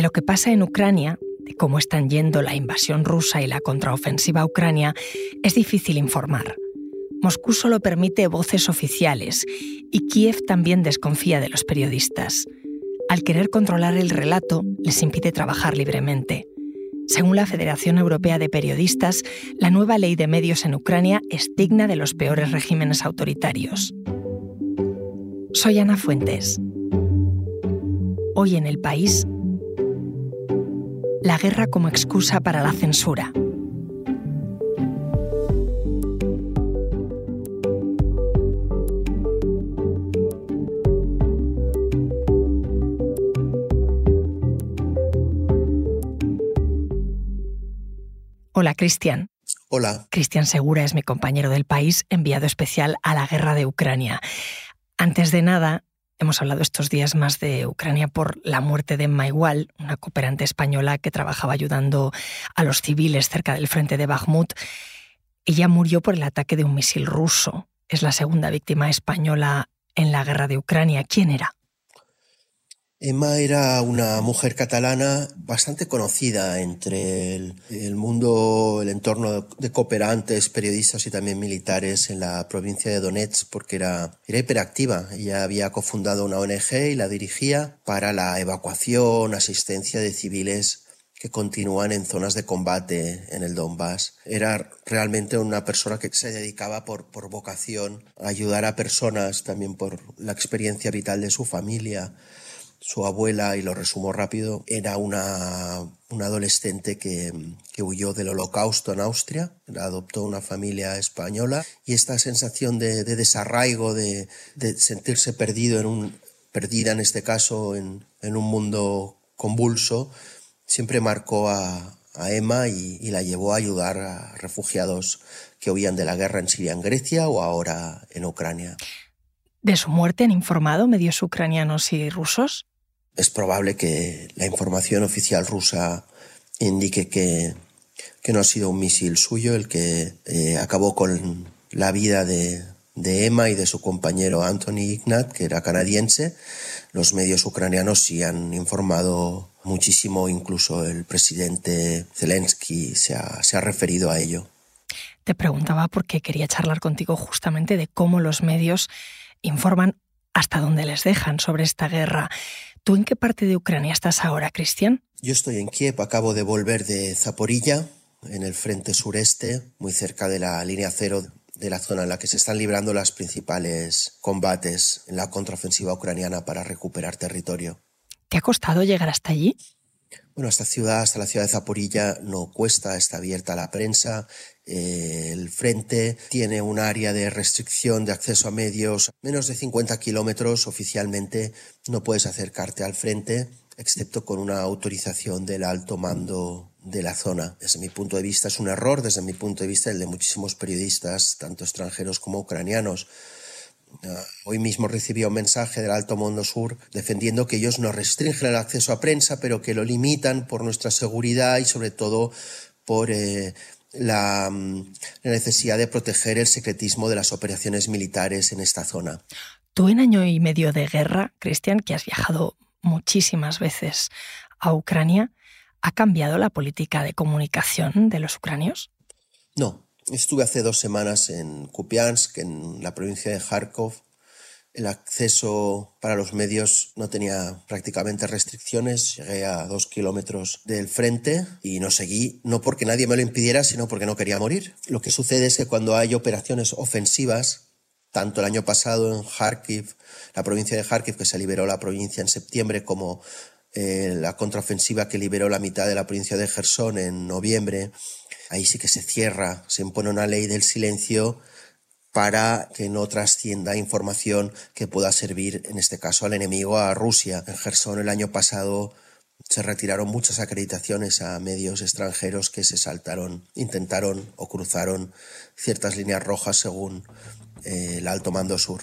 De lo que pasa en Ucrania, de cómo están yendo la invasión rusa y la contraofensiva Ucrania, es difícil informar. Moscú solo permite voces oficiales y Kiev también desconfía de los periodistas. Al querer controlar el relato, les impide trabajar libremente. Según la Federación Europea de Periodistas, la nueva ley de medios en Ucrania es digna de los peores regímenes autoritarios. Soy Ana Fuentes. Hoy en el país, la guerra como excusa para la censura. Hola, Cristian. Hola. Cristian Segura es mi compañero del país, enviado especial a la guerra de Ucrania. Antes de nada, hemos hablado estos días más de Ucrania por la muerte de Emma Igual, una cooperante española que trabajaba ayudando a los civiles cerca del frente de Bakhmut. Ella murió por el ataque de un misil ruso. Es la segunda víctima española en la guerra de Ucrania. ¿Quién era? Emma era una mujer catalana bastante conocida entre el, mundo, el entorno de cooperantes, periodistas y también militares en la provincia de Donetsk porque era, era hiperactiva. Ella había cofundado una ONG y la dirigía para la evacuación, asistencia de civiles que continúan en zonas de combate en el Donbass. Era realmente una persona que se dedicaba por, por vocación a ayudar a personas, también por la experiencia vital de su familia su abuela, y lo resumo rápido, era una, adolescente que, huyó del holocausto en Austria, adoptó una familia española y esta sensación de, desarraigo, de, sentirse perdido en un, perdida en este caso en, un mundo convulso, siempre marcó a, Emma y, y, la llevó a ayudar a refugiados que huían de la guerra en Siria, en Grecia o ahora en Ucrania. ¿De su muerte han informado medios ucranianos y rusos? Es probable que la información oficial rusa indique que, no ha sido un misil suyo el que eh, acabó con la vida de, Emma y de su compañero Anthony Ignat, que era canadiense. Los medios ucranianos sí han informado muchísimo, incluso el presidente Zelensky se ha referido a ello. Te preguntaba porque quería charlar contigo justamente de cómo los medios informan hasta dónde les dejan sobre esta guerra. ¿Tú en qué parte de Ucrania estás ahora, Cristian? Yo estoy en Kiev, acabo de volver de Zaporilla, en el frente sureste, muy cerca de la línea cero de la zona en la que se están librando los principales combates en la contraofensiva ucraniana para recuperar territorio. ¿Te ha costado llegar hasta allí? Bueno, esta ciudad, hasta la ciudad de Zaporilla, no cuesta, está abierta a la prensa. Eh, el frente tiene un área de restricción de acceso a medios, menos de 50 kilómetros. Oficialmente no puedes acercarte al frente, excepto con una autorización del alto mando de la zona. Desde mi punto de vista es un error, desde mi punto de vista el de muchísimos periodistas, tanto extranjeros como ucranianos hoy mismo recibí un mensaje del Alto Mundo Sur defendiendo que ellos no restringen el acceso a prensa, pero que lo limitan por nuestra seguridad y sobre todo por eh, mm, la, necesidad de proteger el secretismo de las operaciones militares en esta zona. Tú en año y medio de guerra, Cristian, que has viajado muchísimas veces a Ucrania, ¿ha cambiado la política de comunicación de los ucranios? No, Estuve hace dos semanas en Kupiansk, en la provincia de Kharkov. El acceso para los medios no tenía prácticamente restricciones. Llegué a dos kilómetros del frente y no seguí, no porque nadie me lo impidiera, sino porque no quería morir. Lo que sucede es que cuando hay operaciones ofensivas, tanto el año pasado en Kharkiv, la provincia de Kharkiv, que se liberó la provincia en septiembre, como eh, la contraofensiva que liberó la mitad de la provincia de Gerson en noviembre, ahí sí que se cierra, se impone una ley del silencio para que no trascienda información que pueda servir, en este caso, al enemigo, a Rusia. En Gerson el año pasado se retiraron muchas acreditaciones a medios extranjeros que se saltaron, intentaron o cruzaron ciertas líneas rojas según eh, el alto mando sur.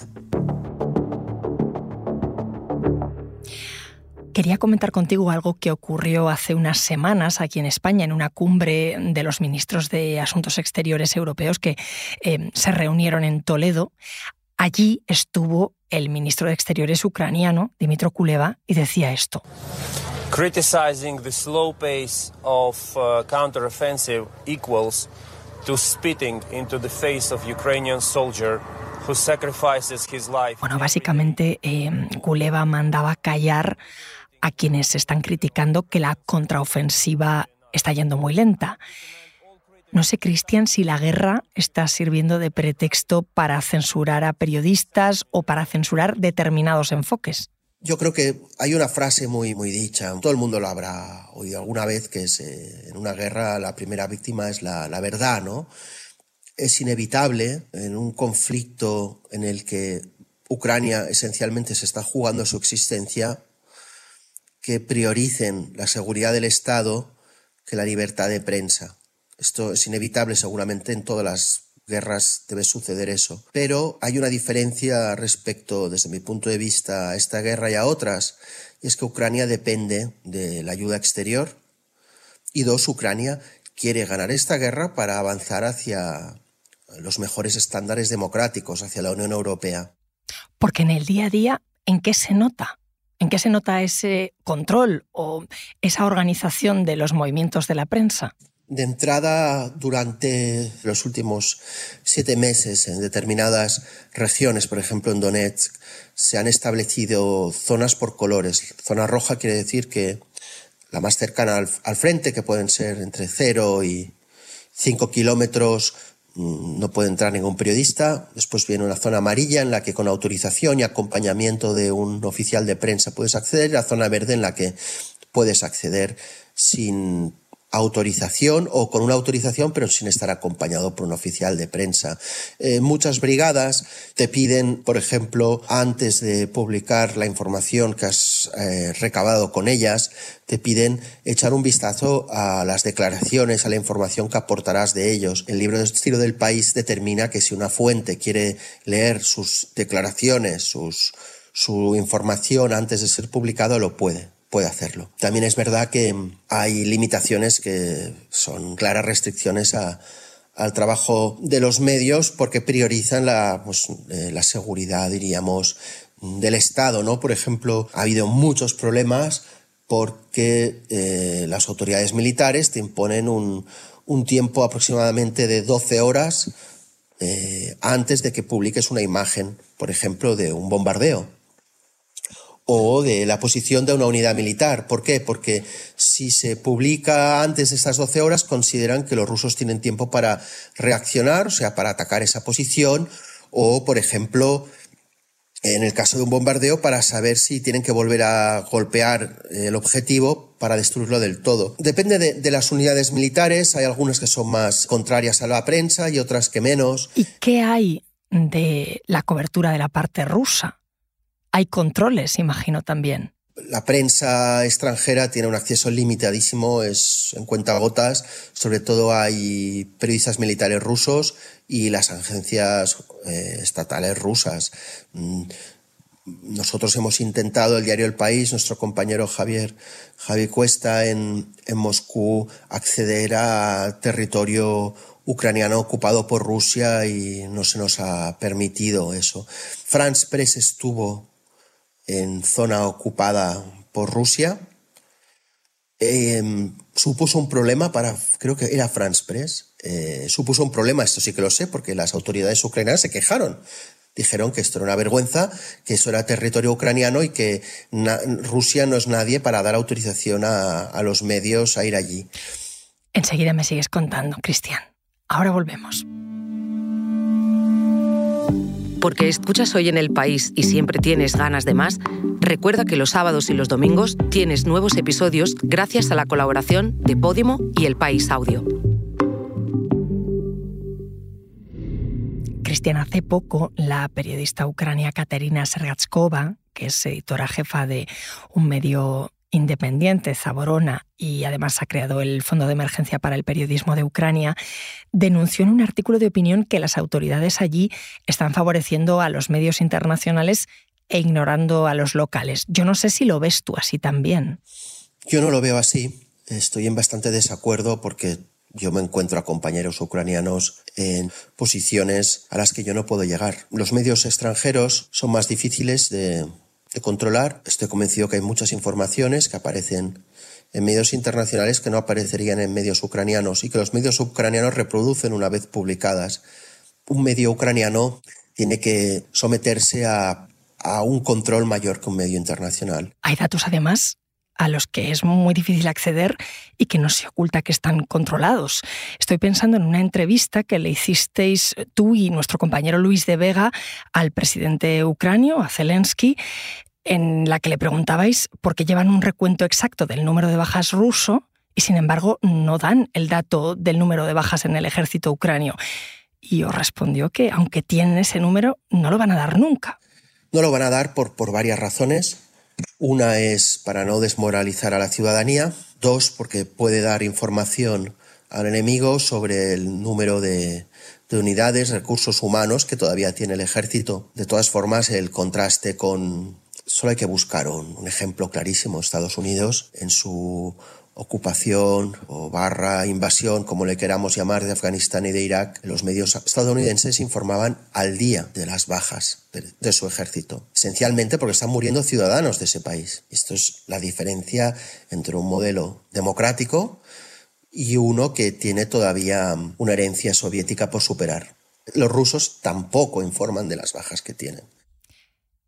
Quería comentar contigo algo que ocurrió hace unas semanas aquí en España, en una cumbre de los ministros de Asuntos Exteriores europeos que eh, se reunieron en Toledo. Allí estuvo el ministro de Exteriores ucraniano, Dimitro Kuleva, y decía esto. criticizing the slow pace of uh, counteroffensive equals to spitting into the face of Ukrainian soldier who sacrifices his life. Bueno, básicamente eh, Kuleva mandaba callar a quienes están criticando que la contraofensiva está yendo muy lenta. No sé, Cristian, si la guerra está sirviendo de pretexto para censurar a periodistas o para censurar determinados enfoques. Yo creo que hay una frase muy, muy dicha, todo el mundo lo habrá oído alguna vez, que es eh, en una guerra la primera víctima es la, la verdad, ¿no? Es inevitable en un conflicto en el que Ucrania esencialmente se está jugando su existencia, que prioricen la seguridad del Estado que la libertad de prensa. Esto es inevitable seguramente en todas las guerras debe suceder eso. Pero hay una diferencia respecto, desde mi punto de vista, a esta guerra y a otras, y es que Ucrania depende de la ayuda exterior y dos, Ucrania quiere ganar esta guerra para avanzar hacia los mejores estándares democráticos, hacia la Unión Europea. Porque en el día a día, ¿en qué se nota? ¿En qué se nota ese control o esa organización de los movimientos de la prensa? De entrada, durante los últimos siete meses, en determinadas regiones, por ejemplo en Donetsk, se han establecido zonas por colores. Zona roja quiere decir que la más cercana al, frente, que pueden ser entre cero y cinco kilómetros, no puede entrar ningún periodista. Después viene una zona amarilla en la que con autorización y acompañamiento de un oficial de prensa puedes acceder. La zona verde en la que puedes acceder sin autorización o con una autorización pero sin estar acompañado por un oficial de prensa. Eh, muchas brigadas te piden, por ejemplo, antes de publicar la información que has eh, recabado con ellas, te piden echar un vistazo a las declaraciones, a la información que aportarás de ellos. El libro de estilo del país determina que si una fuente quiere leer sus declaraciones, sus, su información antes de ser publicado, lo puede puede hacerlo. También es verdad que hay limitaciones que son claras restricciones al trabajo de los medios porque priorizan la, pues, eh, seguridad, diríamos, del Estado, ¿no? Por ejemplo, ha habido muchos problemas porque eh, las autoridades militares te imponen un, tiempo aproximadamente de 12 horas eh, antes de que publiques una imagen, por ejemplo, de un bombardeo o de la posición de una unidad militar. ¿Por qué? Porque si se publica antes de estas 12 horas, consideran que los rusos tienen tiempo para reaccionar, o sea, para atacar esa posición, o, por ejemplo, en el caso de un bombardeo, para saber si tienen que volver a golpear el objetivo para destruirlo del todo. Depende de, de, las unidades militares, hay algunas que son más contrarias a la prensa y otras que menos. ¿Y qué hay de la cobertura de la parte rusa? Hay controles, imagino también. La prensa extranjera tiene un acceso limitadísimo, es en cuentagotas. Sobre todo hay periodistas militares rusos y las agencias eh, estatales rusas. Mm, nosotros hemos intentado, el diario El País, nuestro compañero Javier, Javier Cuesta en, en Moscú, acceder a territorio ucraniano ocupado por Rusia y no se nos ha permitido eso. France Press estuvo en zona ocupada por Rusia, em, supuso un problema para, creo que era France Press, eh, supuso un problema, esto sí que lo sé, porque las autoridades ucranianas se quejaron. Dijeron que esto era una vergüenza, que eso era territorio ucraniano y que Rusia no es nadie para dar autorización a, a los medios a ir allí. Enseguida me sigues contando, Cristian. Ahora volvemos. Porque escuchas hoy en el país y siempre tienes ganas de más, recuerda que los sábados y los domingos tienes nuevos episodios gracias a la colaboración de Podimo y El País Audio. Cristian, hace poco la periodista ucrania Katerina Sergatskova, que es editora jefa de un medio independiente, Zaborona, y además ha creado el Fondo de Emergencia para el Periodismo de Ucrania, denunció en un artículo de opinión que las autoridades allí están favoreciendo a los medios internacionales e ignorando a los locales. Yo no sé si lo ves tú así también. Yo no lo veo así. Estoy en bastante desacuerdo porque yo me encuentro a compañeros ucranianos en posiciones a las que yo no puedo llegar. Los medios extranjeros son más difíciles de de controlar. Estoy convencido que hay muchas informaciones que aparecen en medios internacionales que no aparecerían en medios ucranianos y que los medios ucranianos reproducen una vez publicadas. Un medio ucraniano tiene que someterse a, a un control mayor que un medio internacional. Hay datos además a los que es muy difícil acceder y que no se oculta que están controlados. Estoy pensando en una entrevista que le hicisteis tú y nuestro compañero Luis de Vega al presidente ucranio, a Zelensky, en la que le preguntabais por qué llevan un recuento exacto del número de bajas ruso y sin embargo no dan el dato del número de bajas en el ejército ucranio. Y os respondió que aunque tienen ese número, no lo van a dar nunca. No lo van a dar por, por varias razones. Una es para no desmoralizar a la ciudadanía. Dos, porque puede dar información al enemigo sobre el número de, de unidades, recursos humanos que todavía tiene el ejército. De todas formas, el contraste con... Solo hay que buscar un ejemplo clarísimo. Estados Unidos, en su ocupación o barra invasión, como le queramos llamar, de Afganistán y de Irak, los medios estadounidenses informaban al día de las bajas de, de, su ejército, esencialmente porque están muriendo ciudadanos de ese país. Esto es la diferencia entre un modelo democrático y uno que tiene todavía una herencia soviética por superar. Los rusos tampoco informan de las bajas que tienen.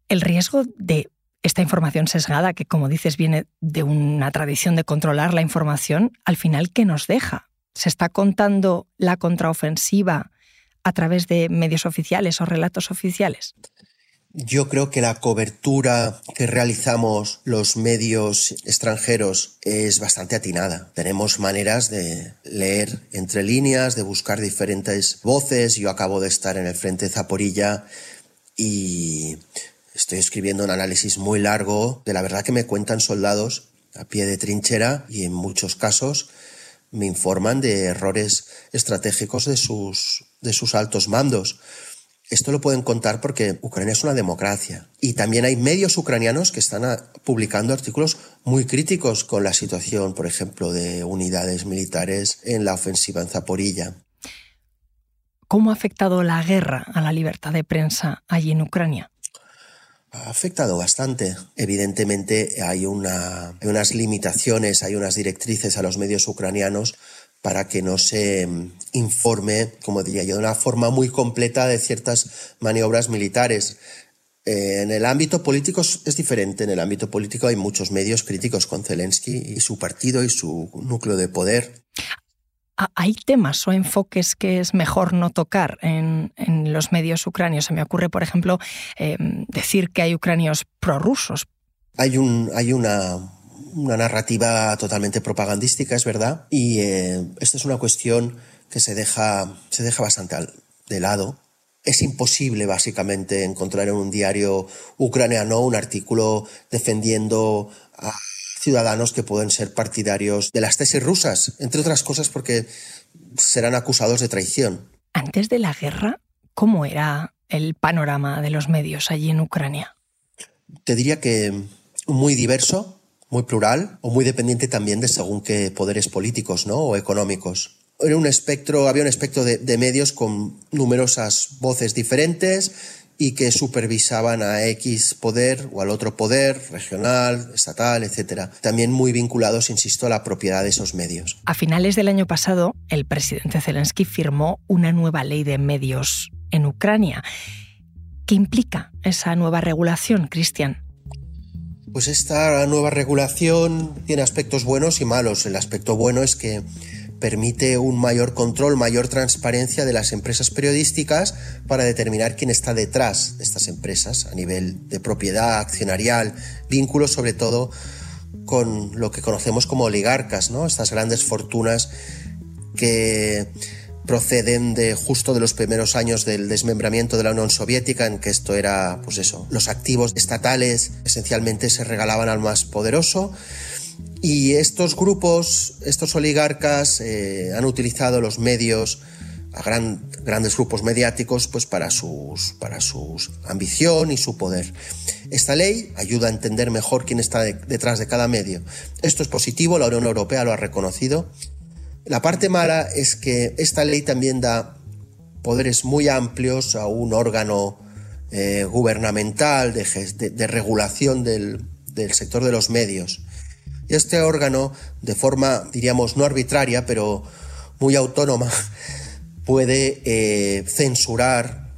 El riesgo de esta información sesgada, que como dices viene de una tradición de controlar la información, al final, ¿qué nos deja? ¿Se está contando la contraofensiva a través de medios oficiales o relatos oficiales? Yo creo que la cobertura que realizamos los medios extranjeros es bastante atinada. Tenemos maneras de leer entre líneas, de buscar diferentes voces. Yo acabo de estar en el frente de Zaporilla y estoy escribiendo un análisis muy largo de la verdad que me cuentan soldados a pie de trinchera y en muchos casos me informan de errores estratégicos de sus, de sus altos mandos. Esto lo pueden contar porque Ucrania es una democracia. Y también hay medios ucranianos que están publicando artículos muy críticos con la situación, por ejemplo, de unidades militares en la ofensiva en Zaporilla. ¿Cómo ha afectado la guerra a la libertad de prensa allí en Ucrania? Ha afectado bastante. Evidentemente hay, una, unas limitaciones, hay unas directrices a los medios ucranianos para que no se mm, informe, como diría yo, de una forma muy completa de ciertas maniobras militares. Eh, en el ámbito político es diferente. En el ámbito político hay muchos medios críticos con Zelensky y su partido y su núcleo de poder. ¿Hay temas o enfoques que es mejor no tocar en, los medios ucranios? Se me ocurre, por ejemplo, eh, decir que hay ucranios prorrusos. Hay, hay una, narrativa totalmente propagandística, es verdad, y eh, esta es una cuestión que se deja, bastante de lado. Es imposible, básicamente, encontrar en un diario ucraniano un artículo defendiendo a ciudadanos que pueden ser partidarios de las tesis rusas, entre otras cosas porque serán acusados de traición. Antes de la guerra, ¿cómo era el panorama de los medios allí en Ucrania? Te diría que muy diverso, muy plural o muy dependiente también de según qué poderes políticos ¿no? o económicos. Era un espectro, había un espectro de, de medios con numerosas voces diferentes y que supervisaban a X poder o al otro poder, regional, estatal, etc. También muy vinculados, insisto, a la propiedad de esos medios. A finales del año pasado, el presidente Zelensky firmó una nueva ley de medios en Ucrania. ¿Qué implica esa nueva regulación, Cristian? Pues esta nueva regulación tiene aspectos buenos y malos. El aspecto bueno es que permite un mayor control, mayor transparencia de las empresas periodísticas para determinar quién está detrás de estas empresas a nivel de propiedad accionarial, vínculos sobre todo con lo que conocemos como oligarcas, ¿no? Estas grandes fortunas que proceden de justo de los primeros años del desmembramiento de la Unión Soviética, en que esto era, pues eso, los activos estatales esencialmente se regalaban al más poderoso y estos grupos, estos oligarcas, eh, han utilizado los medios, a gran, grandes grupos mediáticos, pues para sus, para sus ambición y su poder. Esta ley ayuda a entender mejor quién está de, detrás de cada medio. Esto es positivo, la Unión Europea lo ha reconocido. La parte mala es que esta ley también da poderes muy amplios a un órgano eh, gubernamental de, regulación del, sector de los medios. Este órgano, de forma, diríamos, no arbitraria, pero muy autónoma, puede eh, censurar,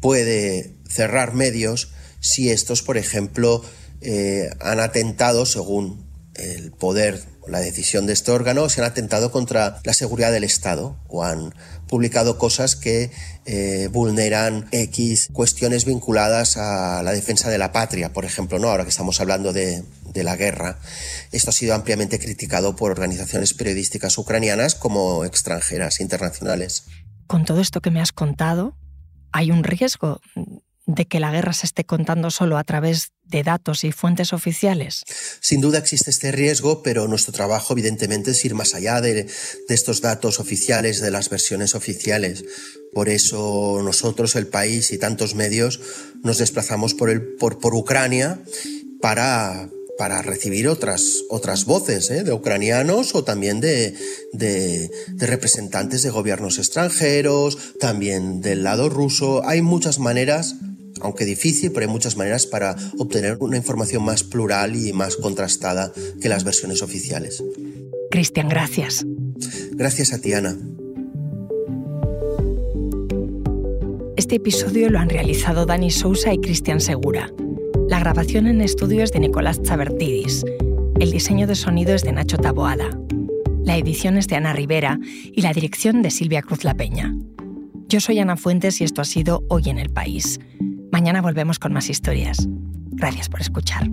puede cerrar medios si estos, por ejemplo, eh, han atentado, según el poder la decisión de este órgano, se han atentado contra la seguridad del Estado o han publicado cosas que eh, vulneran X cuestiones vinculadas a la defensa de la patria, por ejemplo, ¿no? ahora que estamos hablando de, de la guerra. Esto ha sido ampliamente criticado por organizaciones periodísticas ucranianas como extranjeras, internacionales. Con todo esto que me has contado, ¿hay un riesgo de que la guerra se esté contando solo a través de datos y fuentes oficiales? Sin duda existe este riesgo, pero nuestro trabajo evidentemente es ir más allá de, estos datos oficiales, de las versiones oficiales. Por eso nosotros, el país y tantos medios nos desplazamos por, el, por, por Ucrania para, para recibir otras, otras voces ¿eh? de ucranianos o también de, de, de, representantes de gobiernos extranjeros, también del lado ruso. Hay muchas maneras aunque difícil, pero hay muchas maneras para obtener una información más plural y más contrastada que las versiones oficiales. Cristian, gracias. Gracias a ti, Ana. Este episodio lo han realizado Dani Sousa y Cristian Segura. La grabación en estudio es de Nicolás Chabertidis. El diseño de sonido es de Nacho Taboada. La edición es de Ana Rivera y la dirección de Silvia Cruz La Peña. Yo soy Ana Fuentes y esto ha sido Hoy en el País. Mañana volvemos con más historias. Gracias por escuchar.